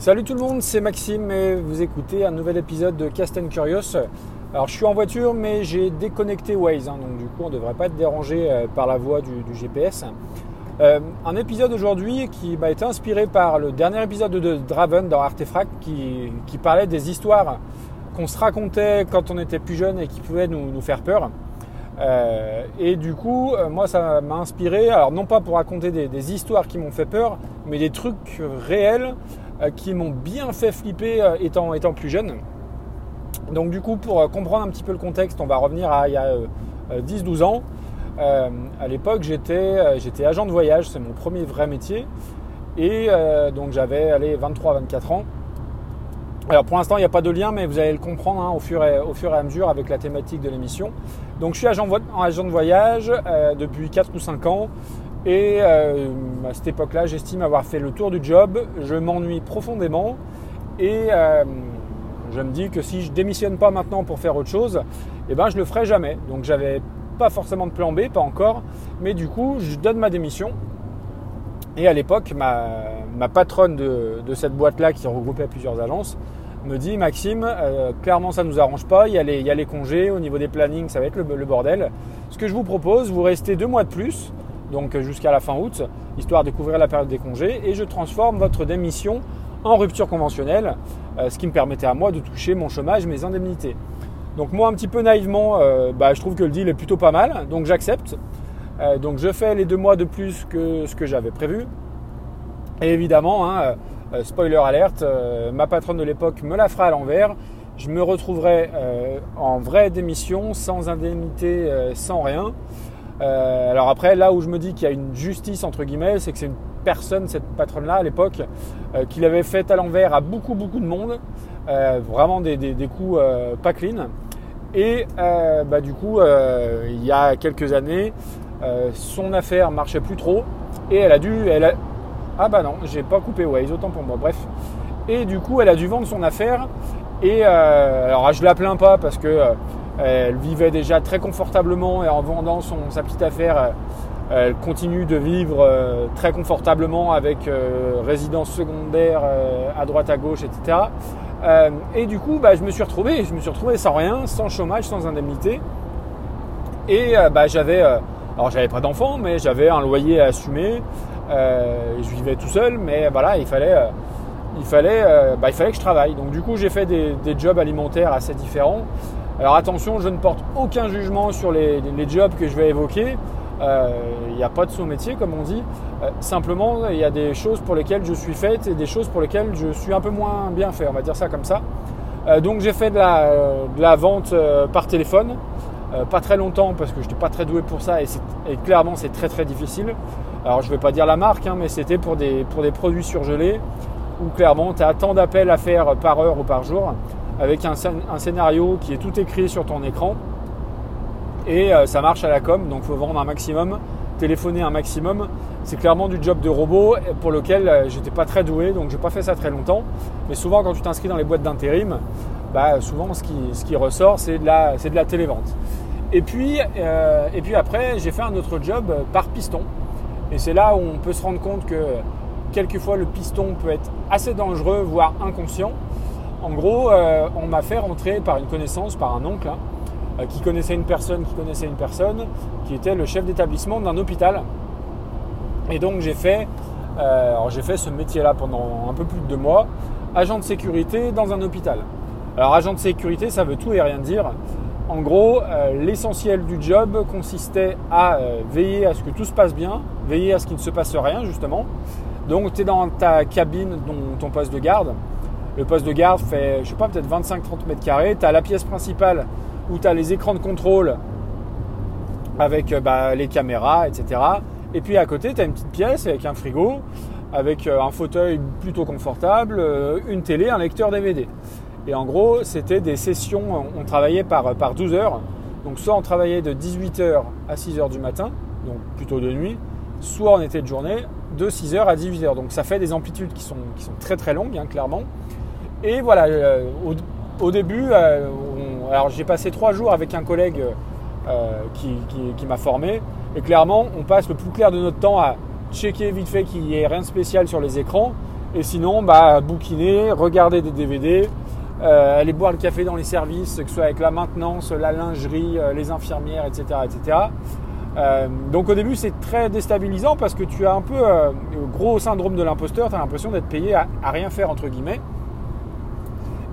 Salut tout le monde, c'est Maxime et vous écoutez un nouvel épisode de Cast and Curious. Alors je suis en voiture mais j'ai déconnecté Waze, hein, donc du coup on ne devrait pas être dérangé euh, par la voix du, GPS. Euh, un épisode aujourd'hui qui m'a été inspiré par le dernier épisode de Draven dans Artefact qui, parlait des histoires qu'on se racontait quand on était plus jeune et qui pouvaient nous, faire peur. Euh, et du coup, moi, ça m'a inspiré, alors non pas pour raconter des, histoires qui m'ont fait peur, mais des trucs réels qui m'ont bien fait flipper euh, étant, étant plus jeune. Donc du coup, pour euh, comprendre un petit peu le contexte, on va revenir à il y a 10-12 ans. à l'époque, j'étais, j'étais agent de voyage, c'est mon premier vrai métier. Et donc j'avais 23-24 ans. Alors pour l'instant, il n'y a pas de lien, mais vous allez le comprendre hein, au, fur et, au, fur et, à mesure avec la thématique de l'émission. Donc je suis agent, agent de voyage depuis 4 ou 5 ans. Et euh, à cette époque-là, j'estime avoir fait le tour du job. Je m'ennuie profondément et euh, je me dis que si je démissionne pas maintenant pour faire autre chose, eh ben je le ferai jamais. Donc j'avais pas forcément de plan B, pas encore, mais du coup je donne ma démission. Et à l'époque, ma, patronne de, cette boîte-là qui regroupait plusieurs agences me dit Maxime, euh, clairement ça ne nous arrange pas, il y, a les, il y, a les, congés, au niveau des plannings ça va être le bordel. Ce que je vous propose, vous restez deux mois de plus donc jusqu'à la fin août, histoire de couvrir la période des congés, et je transforme votre démission en rupture conventionnelle, euh, ce qui me permettait à moi de toucher mon chômage, mes indemnités. Donc moi, un petit peu naïvement, euh, bah, je trouve que le deal est plutôt pas mal, donc j'accepte. Euh, donc je fais les deux mois de plus que ce que j'avais prévu. Et évidemment, hein, spoiler alerte, ma patronne de l'époque me la fera à l'envers. Je me retrouverai en vraie démission, sans indemnité, sans rien. Euh, alors après, là où je me dis qu'il y a une justice entre guillemets, c'est que c'est une personne, cette patronne-là à l'époque, euh, qui l'avait fait à l'envers à beaucoup beaucoup de monde, euh, vraiment des, coups pas clean. Et bah, du coup, il y a quelques années, son affaire marchait plus trop et elle a dû, ah bah non, j'ai pas coupé Waze, autant pour moi. Bref, et du coup, elle a dû vendre son affaire. Et alors, je la plains pas parce que elle vivait déjà très confortablement et en vendant son, sa petite affaire, euh, elle continue de vivre euh, très confortablement avec euh, résidence secondaire à droite à gauche, etc. et du coup, bah, je me suis retrouvé, je me suis retrouvé sans rien, sans chômage, sans indemnité. Et bah, j'avais, alors j'avais pas d'enfant, mais j'avais un loyer à assumer. je vivais tout seul, mais voilà, il fallait, il fallait, bah, il fallait que je travaille. Donc du coup, j'ai fait des, des jobs alimentaires assez différents. Alors attention, je ne porte aucun jugement sur les, jobs que je vais évoquer. Euh, il n'y a pas de sous-métier comme on dit. Euh, simplement, il y a des choses pour lesquelles je suis faite et des choses pour lesquelles je suis un peu moins bien fait, on va dire ça comme ça. Euh, donc j'ai fait de la, vente par téléphone. pas très longtemps parce que je n'étais pas très doué pour ça et, clairement c'est très très difficile. Alors je ne vais pas dire la marque, hein, mais c'était pour des, pour des produits surgelés où clairement tu as tant d'appels à faire par heure ou par jour avec un, scénario qui est tout écrit sur ton écran. Et euh, ça marche à la com, donc il faut vendre un maximum, téléphoner un maximum. C'est clairement du job de robot pour lequel euh, j'étais pas très doué, donc j'ai pas fait ça très longtemps. Mais souvent, quand tu t'inscris dans les boîtes d'intérim, bah, souvent ce qui, ressort, c'est de la, télévente. Et puis, euh, et puis après, j'ai fait un autre job par piston. Et c'est là où on peut se rendre compte que quelquefois le piston peut être assez dangereux, voire inconscient. En gros, euh, on m'a fait rentrer par une connaissance, par un oncle, hein, euh, qui connaissait une personne, qui connaissait une personne, qui était le chef d'établissement d'un hôpital. Et donc j'ai fait, euh, fait ce métier-là pendant un peu plus de deux mois, agent de sécurité dans un hôpital. Alors agent de sécurité, ça veut tout et rien dire. En gros, l'essentiel du job consistait à veiller à ce que tout se passe bien, veiller à ce qu'il ne se passe rien justement. Donc tu es dans ta cabine, dont ton poste de garde, le poste de garde fait, je sais pas, peut-être 25-30 mètres carrés. Tu as la pièce principale où tu as les écrans de contrôle avec euh, bah, les caméras, etc. Et puis à côté, tu as une petite pièce avec un frigo, avec euh, un fauteuil plutôt confortable, euh, une télé, un lecteur DVD. Et en gros, c'était des sessions, on travaillait par, par 12 heures. Donc soit on travaillait de 18h à 6h du matin, donc plutôt de nuit, soit on était de journée de 6h à 18h. Donc ça fait des amplitudes qui sont, qui sont très très longues, hein, clairement. Et voilà, euh, au, début, euh, alors j'ai passé trois jours avec un collègue euh, qui, m'a formé. Et clairement, on passe le plus clair de notre temps à checker vite fait qu'il n'y ait rien de spécial sur les écrans. Et sinon, bah, bouquiner, regarder des DVD, aller boire le café dans les services, que ce soit avec la maintenance, la lingerie, les infirmières, etc. etc. Donc au début c'est très déstabilisant parce que tu as un peu gros syndrome de l'imposteur, tu as l'impression d'être payé à, rien faire entre guillemets.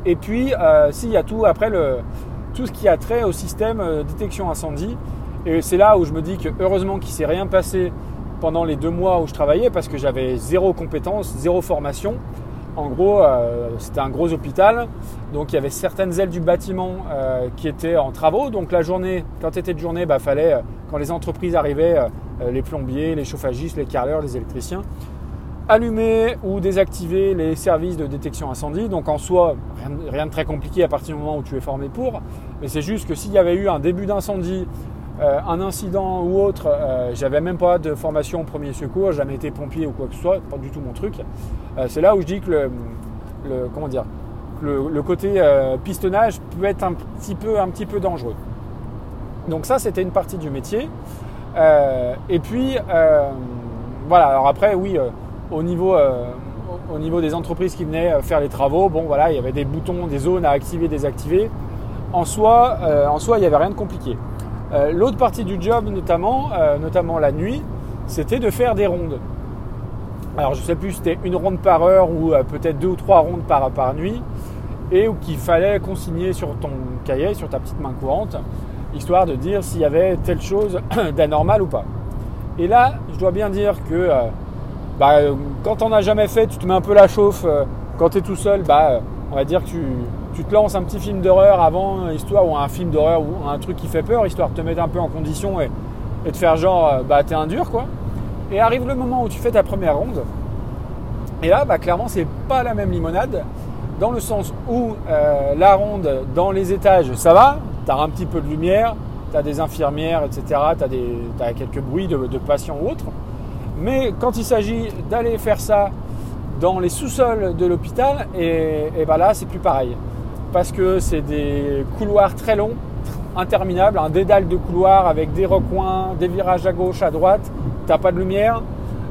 Et puis s'il y a tout après tout ce qui a trait au système détection incendie. Et c'est là où je me dis que heureusement qu'il s'est rien passé pendant les deux mois où je travaillais parce que j'avais zéro compétence, zéro formation. En gros, euh, c'était un gros hôpital, donc il y avait certaines ailes du bâtiment euh, qui étaient en travaux. Donc la journée, quand c'était de journée, bah, fallait, euh, quand les entreprises arrivaient, les plombiers, les chauffagistes, les carreleurs, les électriciens, allumer ou désactiver les services de détection incendie. Donc en soi, rien de très compliqué à partir du moment où tu es formé pour. Mais c'est juste que s'il y avait eu un début d'incendie euh, un incident ou autre, euh, j'avais même pas de formation au premier secours, jamais été pompier ou quoi que ce soit, pas du tout mon truc. Euh, c'est là où je dis que le, comment dire, le, côté pistonnage peut être un petit peu, un petit peu dangereux. Donc ça, c'était une partie du métier. et puis, voilà. Alors après, oui, au niveau, au niveau des entreprises qui venaient faire les travaux, bon voilà, il y avait des boutons, des zones à activer, désactiver. En soi, en soi, il n'y avait rien de compliqué. Euh, l'autre partie du job, notamment, euh, notamment la nuit, c'était de faire des rondes. Alors je ne sais plus c'était une ronde par heure ou euh, peut-être deux ou trois rondes par, par nuit, et qu'il fallait consigner sur ton cahier, sur ta petite main courante, histoire de dire s'il y avait telle chose d'anormal ou pas. Et là, je dois bien dire que bah, quand on n'a jamais fait, tu te mets un peu la chauffe. quand tu es tout seul, bah, on va dire que tu, te lances un petit film d'horreur avant, histoire, ou un film d'horreur ou un truc qui fait peur, histoire de te mettre un peu en condition et, de faire genre, euh, bah t'es un dur quoi. Et arrive le moment où tu fais ta première ronde, et là, bah clairement, c'est pas la même limonade, dans le sens où euh, la ronde dans les étages, ça va, t'as un petit peu de lumière, t'as des infirmières, etc., t'as, des, as quelques bruits de, patients ou autres. Mais quand il s'agit d'aller faire ça dans les sous-sols de l'hôpital, et, et bah là, c'est plus pareil. Parce que c'est des couloirs très longs, interminables, un dédale de couloirs avec des recoins, des virages à gauche, à droite, t'as pas de lumière,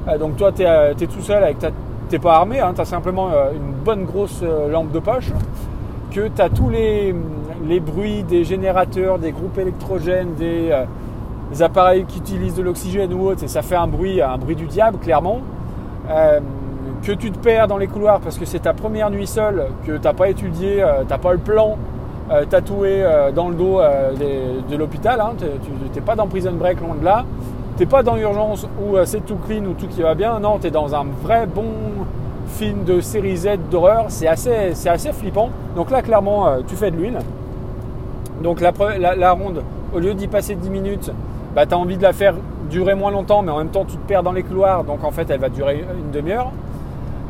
euh, donc toi tu es, euh, tout seul avec ta t'es pas armé, hein, tu as simplement euh, une bonne grosse lampe de poche, que tu as tous les, bruits des générateurs, des groupes électrogènes, des, appareils qui utilisent de l'oxygène ou autre, et ça fait un bruit, un bruit du diable clairement que tu te perds dans les couloirs parce que c'est ta première nuit seule, que tu n'as pas étudié, euh, tu n'as pas le plan euh, tatoué euh, dans le dos de l'hôpital, hein, tu n'es pas dans prison break loin de là, tu n'es pas dans l'urgence où c'est tout clean ou tout qui va bien, non, tu es dans un vrai bon film de série Z d'horreur, c'est assez, assez flippant. Donc là, clairement, tu fais de l'huile. Donc la, la, ronde, au lieu d'y passer 10 minutes, bah, tu as envie de la faire durer moins longtemps, mais en même temps, tu te perds dans les couloirs, donc en fait, elle va durer une demi-heure.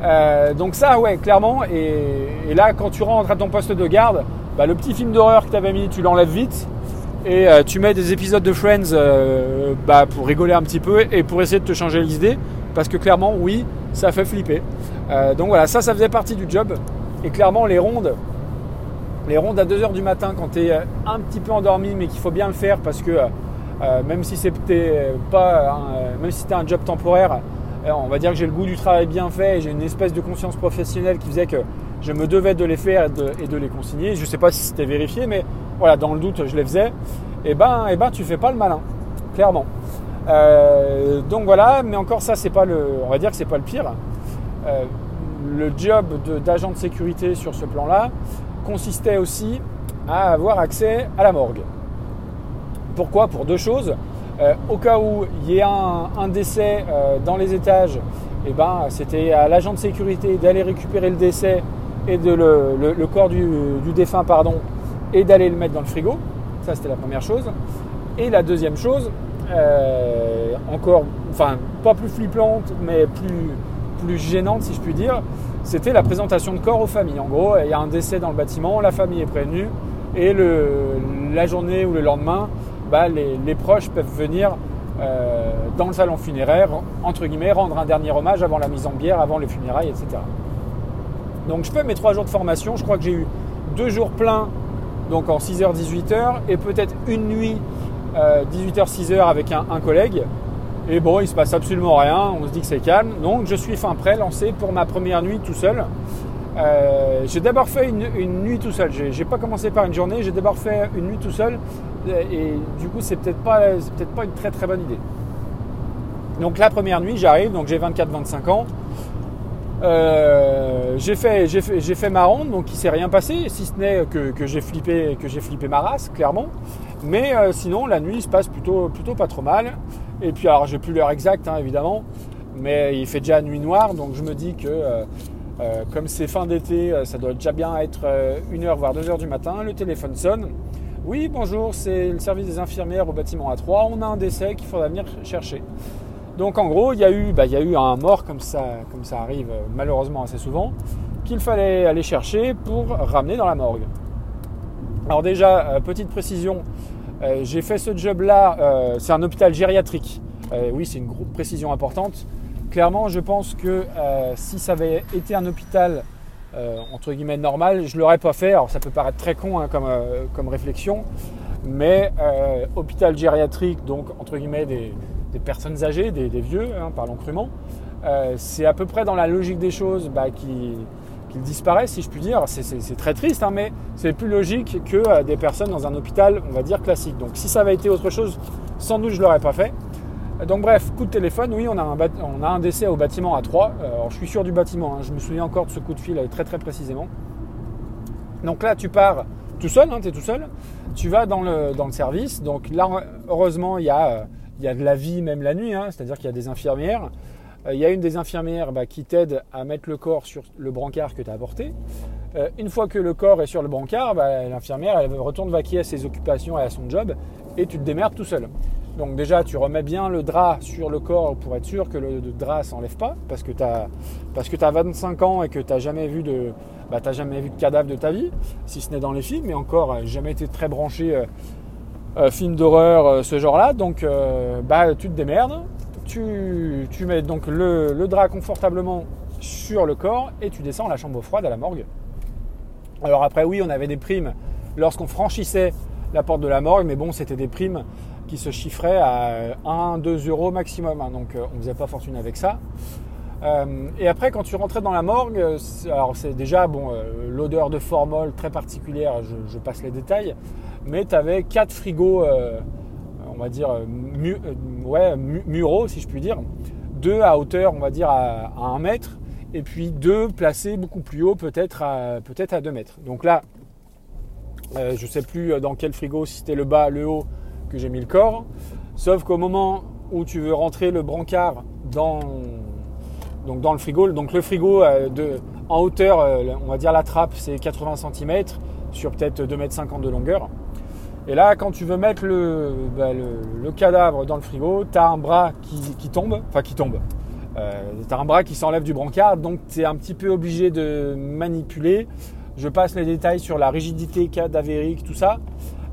Euh, donc ça, ouais, clairement. Et, là, quand tu rentres à ton poste de garde, bah, le petit film d'horreur que tu avais mis, tu l'enlèves vite. Et euh, tu mets des épisodes de Friends euh, bah, pour rigoler un petit peu et pour essayer de te changer l'idée. Parce que clairement, oui, ça fait flipper. donc voilà, ça, ça faisait partie du job. Et clairement, les rondes, les rondes à 2h du matin quand tu es un petit peu endormi, mais qu'il faut bien le faire parce que même si c'était pas, même si c'était un job temporaire, on va dire que j'ai le goût du travail bien fait et j'ai une espèce de conscience professionnelle qui faisait que je me devais de les faire et de, les consigner. Je ne sais pas si c'était vérifié, mais voilà, dans le doute, je les faisais. Et eh ben, et eh ben tu fais pas le malin, clairement. Euh, donc voilà, mais encore ça, c'est pas le, on va dire que c'est pas le pire. Euh, le job d'agent de, sécurité sur ce plan-là consistait aussi à avoir accès à la morgue. Pourquoi Pour deux choses. Euh, au cas où il y ait un, décès euh, dans les étages, eh ben, c'était à l'agent de sécurité d'aller récupérer le décès et le, corps du, défunt pardon, et d'aller le mettre dans le frigo. Ça, c'était la première chose. Et la deuxième chose, euh, encore, enfin, pas plus flippante, mais plus, gênante, si je puis dire, c'était la présentation de corps aux familles. En gros, il y a un décès dans le bâtiment, la famille est prévenue, et la journée ou le lendemain, bah, les, proches peuvent venir euh, dans le salon funéraire, entre guillemets, rendre un dernier hommage avant la mise en bière, avant les funérailles, etc. Donc je fais mes trois jours de formation, je crois que j'ai eu deux jours pleins, donc en 6h, 18h, et peut-être une nuit, 18h, euh, 6h avec un, collègue. Et bon, il se passe absolument rien, on se dit que c'est calme. Donc je suis fin prêt, lancé pour ma première nuit tout seul. Euh, j'ai d'abord fait une, nuit tout seul. J'ai pas commencé par une journée, j'ai d'abord fait une nuit tout seul. Et, du coup, c'est peut-être pas, peut pas une très très bonne idée. Donc la première nuit, j'arrive, donc j'ai 24-25 ans. Euh, j'ai fait, fait, fait, ma ronde, donc il s'est rien passé, si ce n'est que, j'ai flippé, ma race, clairement. Mais euh, sinon, la nuit se passe plutôt, plutôt pas trop mal. Et puis, alors, j'ai plus l'heure exacte, hein, évidemment, mais il fait déjà nuit noire, donc je me dis que euh, comme c'est fin d'été, ça doit déjà bien être 1h voire 2h du matin. Le téléphone sonne. Oui, bonjour, c'est le service des infirmières au bâtiment A3. On a un décès qu'il faudra venir chercher. Donc en gros, il y, a eu, bah, eu un mort, comme ça, arrive malheureusement assez souvent, qu'il fallait aller chercher pour ramener dans la morgue. Alors déjà, euh, petite précision, euh, j'ai fait ce job-là, euh, c'est un hôpital gériatrique. oui, c'est une précision importante. Clairement, je pense que si ça avait été un hôpital entre guillemets normal, je ne l'aurais pas fait. Alors ça peut paraître très con hein, comme, comme réflexion, mais hôpital gériatrique, donc entre guillemets des, personnes âgées, des, vieux, hein, parlons crûment, euh, c'est à peu près dans la logique des choses bah, qu'ils disparaissent, si je puis dire. C'est très triste, hein, mais c'est plus logique que euh, des personnes dans un hôpital, on va dire, classique. Donc si ça avait été autre chose, sans doute je ne l'aurais pas fait. Donc bref, coup de téléphone, oui, on a un, décès au bâtiment à 3. Euh, je suis sûr du bâtiment, hein, je me souviens encore de ce coup de fil très très précisément. Donc là, tu pars tout seul, tu es tout seul. Tu vas dans le, service. Donc là, heureusement, il y a a de la vie même la nuit, hein, c'est-à-dire qu'il y a des infirmières. Euh, il y a une des infirmières bah, qui t'aide à mettre le corps sur le brancard que tu as apporté. Euh, une fois que le corps est sur le brancard, bah, l'infirmière elle retourne vaquer à ses occupations et à son job et tu te démerdes tout seul. Donc déjà tu remets bien le drap sur le corps pour être sûr que le, drap s'enlève pas parce que tu as, parce que as 25 ans et que tu n'as jamais vu de bah, jamais vu de cadavre de ta vie, si ce n'est dans les films, mais encore euh, jamais été très branché euh, film d'horreur, euh, ce genre-là. Donc, euh, bah, tu te démerdes. Tu, tu mets donc le, le, drap confortablement sur le corps et tu descends à la chambre froide à la morgue. Alors après, oui, on avait des primes lorsqu'on franchissait la porte de la morgue, mais bon, c'était des primes qui se chiffraient à 1, 2 euros maximum. Hein, donc, on ne faisait pas fortune avec ça. et après, quand tu rentrais dans la morgue, alors c'est déjà bon, l'odeur de formol très particulière, je, passe les détails, mais tu avais quatre frigos, euh, on va dire, euh, ouais, muraux, si je puis dire. Deux à hauteur, on va dire, à, à 1 mètre, et puis deux placés beaucoup plus haut, peut-être à, peut à 2 mètres. Donc là, euh, je ne sais plus dans quel frigo, si c'était le bas, le haut, que j'ai mis le corps. Sauf qu'au moment où tu veux rentrer le brancard dans, donc dans le frigo, donc le frigo de, en hauteur, on va dire la trappe, c'est 80 cm sur peut-être 2 mètres 50 de longueur. Et là, quand tu veux mettre bah, le, cadavre dans le frigo, tu as un bras qui, tombe, enfin qui tombe. Euh, tu as un bras qui s'enlève du brancard, donc tu es un petit peu obligé de manipuler. Je passe les détails sur la rigidité cadavérique, tout ça.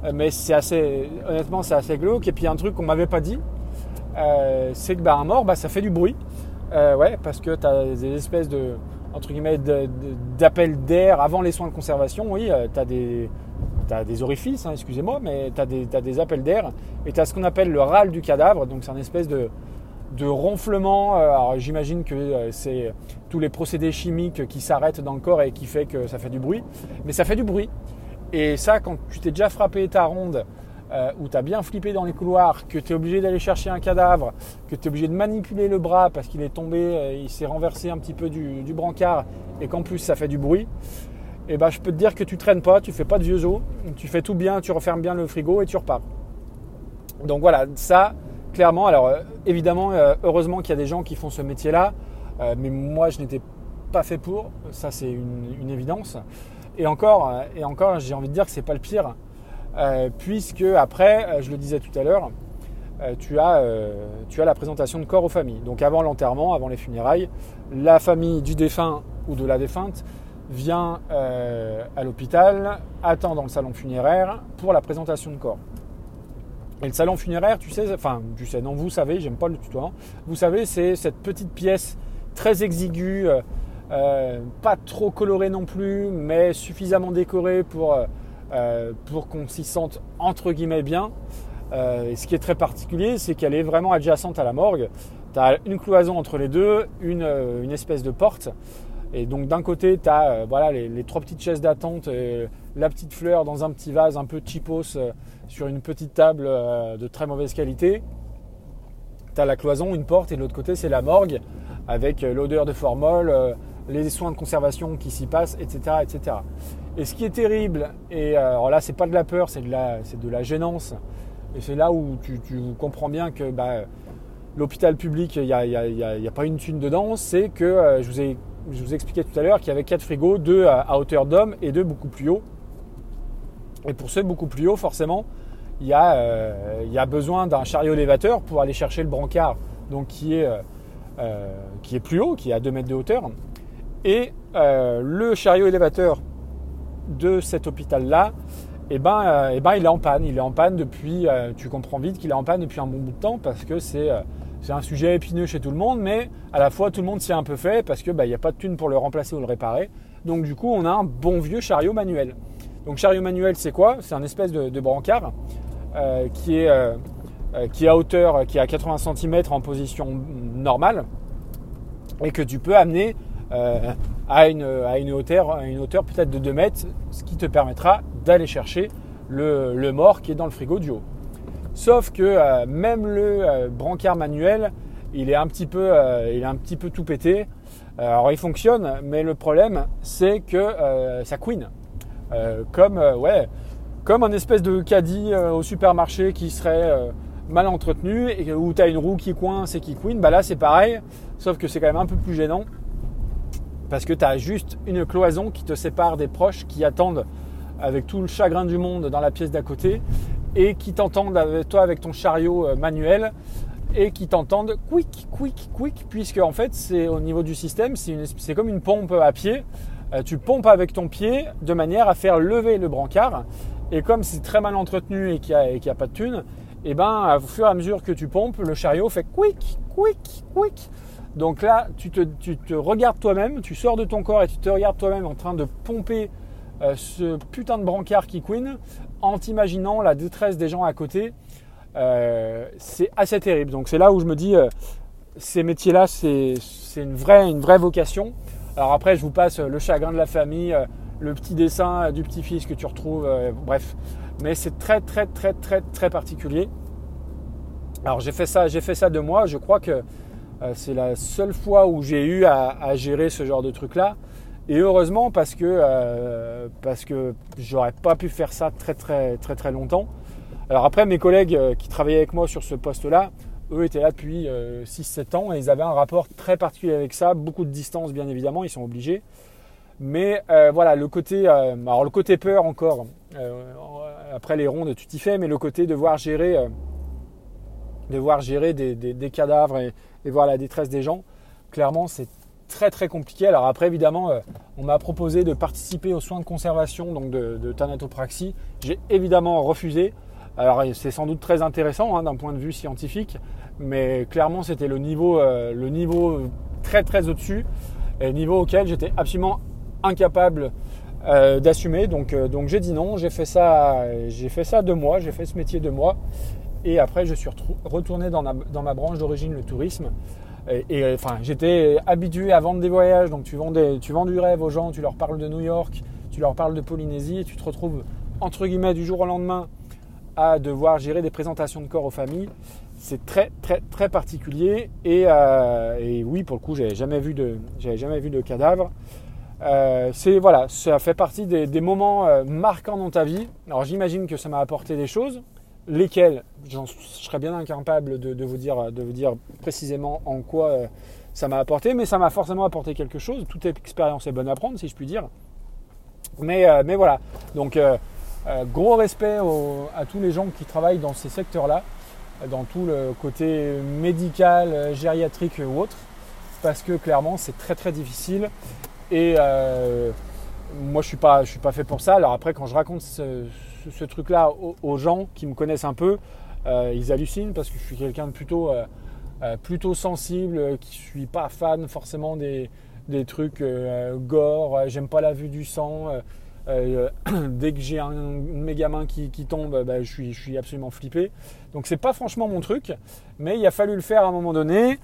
Euh, mais c'est assez, honnêtement, c'est assez glauque. Et puis un truc qu'on m'avait pas dit, euh, c'est que bah, un mort, bah, ça fait du bruit. ouais, parce que tu as des espèces de, entre guillemets, d'appels d'air avant les soins de conservation. Oui, tu as des, as des orifices, hein, excusez-moi, mais tu as, des appels d'air et tu as ce qu'on appelle le râle du cadavre. Donc c'est un espèce de, ronflement. Euh, alors j'imagine que euh, c'est tous les procédés chimiques qui s'arrêtent dans le corps et qui fait que ça fait du bruit. Mais ça fait du bruit. Et ça, quand tu t'es déjà frappé ta ronde, euh, où tu as bien flippé dans les couloirs, que tu es obligé d'aller chercher un cadavre, que tu es obligé de manipuler le bras parce qu'il est tombé, il s'est renversé un petit peu du, brancard et qu'en plus ça fait du bruit, eh ben, je peux te dire que tu traînes pas, tu fais pas de vieux os, tu fais tout bien, tu refermes bien le frigo et tu repars. Donc voilà, ça, clairement, alors euh, évidemment, euh, heureusement qu'il y a des gens qui font ce métier-là, euh, mais moi je n'étais pas fait pour, ça c'est une, évidence. Et encore, et encore j'ai envie de dire que c'est pas le pire, puisque après, je le disais tout à l'heure, tu, as, tu as la présentation de corps aux familles. Donc avant l'enterrement, avant les funérailles, la famille du défunt ou de la défunte vient euh, à l'hôpital, attend dans le salon funéraire pour la présentation de corps. Et le salon funéraire, tu sais, enfin, tu sais, non, vous savez, j'aime pas le tutoiement, vous savez, c'est cette petite pièce très exiguë, euh, euh, pas trop colorée non plus, mais suffisamment décorée pour, pour qu'on s'y sente entre guillemets bien. et ce qui est très particulier, c'est qu'elle est vraiment adjacente à la morgue. Tu as une cloison entre les deux, une, une espèce de porte. Et donc d'un côté, tu as voilà, les, trois petites chaises d'attente, la petite fleur dans un petit vase un peu cheapos sur une petite table de très mauvaise qualité. Tu as la cloison, une porte, et de l'autre côté, c'est la morgue avec l'odeur de formol, les soins de conservation qui s'y passent, etc., etc. Et ce qui est terrible, et euh, alors là, c'est pas de la peur, c'est de la, de la gênance. Et c'est là où tu, comprends bien que bah, l'hôpital public, il n'y a, pas une thune dedans. C'est que euh, je, vous ai, je expliquais tout à l'heure qu'il y avait quatre frigos, deux à, hauteur d'homme et deux beaucoup plus haut. Et pour ceux beaucoup plus haut, forcément, il y a, euh, il y a besoin d'un chariot élévateur pour aller chercher le brancard, donc qui est, qui est plus haut, qui est à 2 mètres de hauteur. Et euh, le chariot élévateur de cet hôpital-là, eh ben, euh, eh ben, il est en panne. Il est en panne depuis, euh, tu comprends vite qu'il est en panne depuis un bon bout de temps parce que c'est un sujet épineux chez tout le monde, mais à la fois tout le monde s'y est un peu fait parce qu'il bah, n'y a pas de thune pour le remplacer ou le réparer. Donc du coup, on a un bon vieux chariot manuel. Donc chariot manuel, c'est quoi? C'est un espèce de, brancard qui, est, qui est à hauteur, qui est à 80 cm en position normale et que tu peux amener euh, à, une, hauteur, peut-être de 2 mètres, ce qui te permettra d'aller chercher le, mort qui est dans le frigo du haut. Sauf que euh, même le euh, brancard manuel, il est un petit peu, il petit tout pété. alors il fonctionne, mais le problème c'est que ça couine. comme, ouais, comme un espèce de caddie au supermarché qui serait mal entretenu et où tu as une roue qui coince et qui couine, bah là c'est pareil, sauf que c'est quand même un peu plus gênant parce que tu as juste une cloison qui te sépare des proches qui attendent avec tout le chagrin du monde dans la pièce d'à côté et qui t'entendent avec toi avec ton chariot euh, manuel et qui t'entendent quick, quick, quick, puisque en fait c'est au niveau du système, c'est comme une pompe à pied. Euh, tu pompes avec ton pied de manière à faire lever le brancard. Et comme c'est très mal entretenu et qu'il n'y a, pas de thune, et eh ben, au fur et à mesure que tu pompes, le chariot fait quick, quick, quick. Donc là, tu te, regardes toi-même, tu sors de ton corps et tu te regardes toi-même en train de pomper euh, ce putain de brancard qui queen en t'imaginant la détresse des gens à côté. Euh, c'est assez terrible. Donc c'est là où je me dis, euh, ces métiers-là, c'est une vraie, une vraie vocation. Alors après, je vous passe le chagrin de la famille, le petit dessin du petit-fils que tu retrouves, bref. Mais c'est très, très, très, très, très particulier. Alors j'ai fait ça, j'ai fait ça de moi. Je crois que c'est la seule fois où j'ai eu à, gérer ce genre de truc-là. Et heureusement parce que, euh, parce j'aurais pas pu faire ça très très très très longtemps. Alors après, mes collègues euh, qui travaillaient avec moi sur ce poste-là, eux étaient là depuis 6-7 ans et ils avaient un rapport très particulier avec ça, beaucoup de distance bien évidemment, ils sont obligés. Mais voilà, le côté, alors le côté peur encore, après les rondes tu t'y fais, mais le côté de voir gérer, devoir gérer des, cadavres et, voir la détresse des gens, clairement, c'est très très compliqué. Alors après, évidemment, euh, on m'a proposé de participer aux soins de conservation, donc de, thanatopraxie. J'ai évidemment refusé. Alors c'est sans doute très intéressant hein, d'un point de vue scientifique, mais clairement c'était le niveau, euh, le niveau très très au-dessus, et niveau auquel j'étais absolument incapable euh, d'assumer. Donc, donc j'ai dit non, j'ai fait ça, j'ai fait ça deux mois, j'ai fait ce métier deux mois, et après, je suis retourné dans ma, branche d'origine, le tourisme. Et, enfin, j'étais habitué à vendre des voyages. Donc, tu vends, tu vends du rêve aux gens, tu leur parles de New York, tu leur parles de Polynésie, et tu te retrouves, entre guillemets, du jour au lendemain à devoir gérer des présentations de corps aux familles. C'est très, très, très particulier. Et, euh, oui, pour le coup, j'avais jamais vu de, jamais vu de cadavre. Euh, voilà, ça fait partie des, moments euh, marquants dans ta vie. Alors j'imagine que ça m'a apporté des choses lesquels, je serais bien incapable de, vous dire, précisément en quoi euh, ça m'a apporté, mais ça m'a forcément apporté quelque chose. Toute expérience est bonne à prendre, si je puis dire. Mais, euh, mais voilà, donc euh, gros respect à tous les gens qui travaillent dans ces secteurs-là, dans tout le côté médical, gériatrique ou autre, parce que clairement c'est très très difficile. Et moi je suis pas, je suis pas fait pour ça. Alors après quand je raconte ce, ce, truc-là aux, gens qui me connaissent un peu, euh, ils hallucinent parce que je suis quelqu'un de plutôt, euh, euh, plutôt sensible, qui ne suis pas fan forcément des, trucs gore, j'aime pas la vue du sang. dès que j'ai un de mes gamins qui, tombe, bah, je, suis, je suis absolument flippé. Donc c'est pas franchement mon truc, mais il a fallu le faire à un moment donné.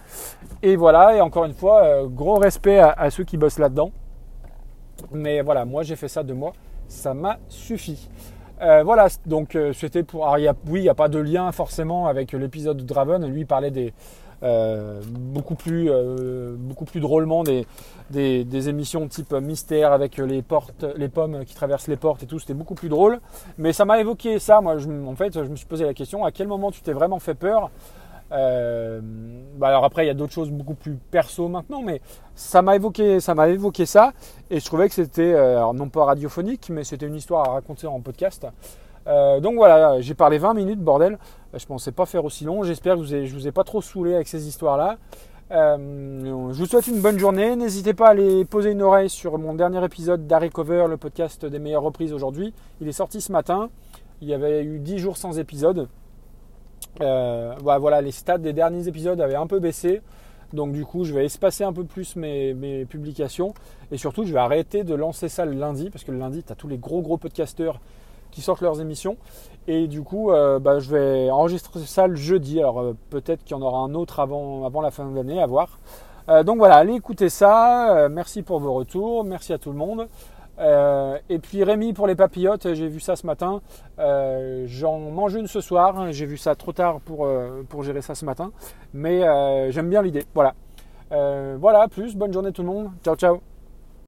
Et voilà, et encore une fois, gros respect à, ceux qui bossent là-dedans. Mais voilà, moi j'ai fait ça de moi, ça m'a suffi. Voilà, donc c'était pour. Alors, oui, il n'y a pas de lien forcément avec l'épisode de Draven. Lui, parlait des, euh, beaucoup, plus, euh, drôlement des, des, émissions type mystère avec les, pommes qui traversent les portes et tout. C'était beaucoup plus drôle. Mais ça m'a évoqué ça. Moi, en fait, je me suis posé la question à quel moment tu t'es vraiment fait peur euh, bah alors après, il y a d'autres choses beaucoup plus perso maintenant, mais ça m'a évoqué, ça m'a évoqué ça, et je trouvais que c'était, non pas radiophonique, mais c'était une histoire à raconter en podcast. Euh, donc voilà, j'ai parlé 20 minutes, bordel. Je pensais pas faire aussi long. J'espère que je vous ai pas trop saoulé avec ces histoires-là. Euh, je vous souhaite une bonne journée. N'hésitez pas à aller poser une oreille sur mon dernier épisode d'Harry Cover, le podcast des meilleures reprises aujourd'hui. Il est sorti ce matin. Il y avait eu 10 jours sans épisode. Euh, voilà, les stats des derniers épisodes avaient un peu baissé. Donc du coup, je vais espacer un peu plus mes, publications. Et surtout, je vais arrêter de lancer ça le lundi. Parce que le lundi, tu as tous les gros gros podcasteurs qui sortent leurs émissions. Et du coup, euh, bah, je vais enregistrer ça le jeudi. Alors euh, peut-être qu'il y en aura un autre avant, la fin de l'année, à voir. Donc voilà, allez écouter ça. merci pour vos retours. Merci à tout le monde. Et puis Rémi pour les papillotes, j'ai vu ça ce matin. J'en mange une ce soir. J'ai vu ça trop tard pour, pour gérer ça ce matin. Mais j'aime bien l'idée. Voilà. voilà, plus. Bonne journée tout le monde. Ciao, ciao.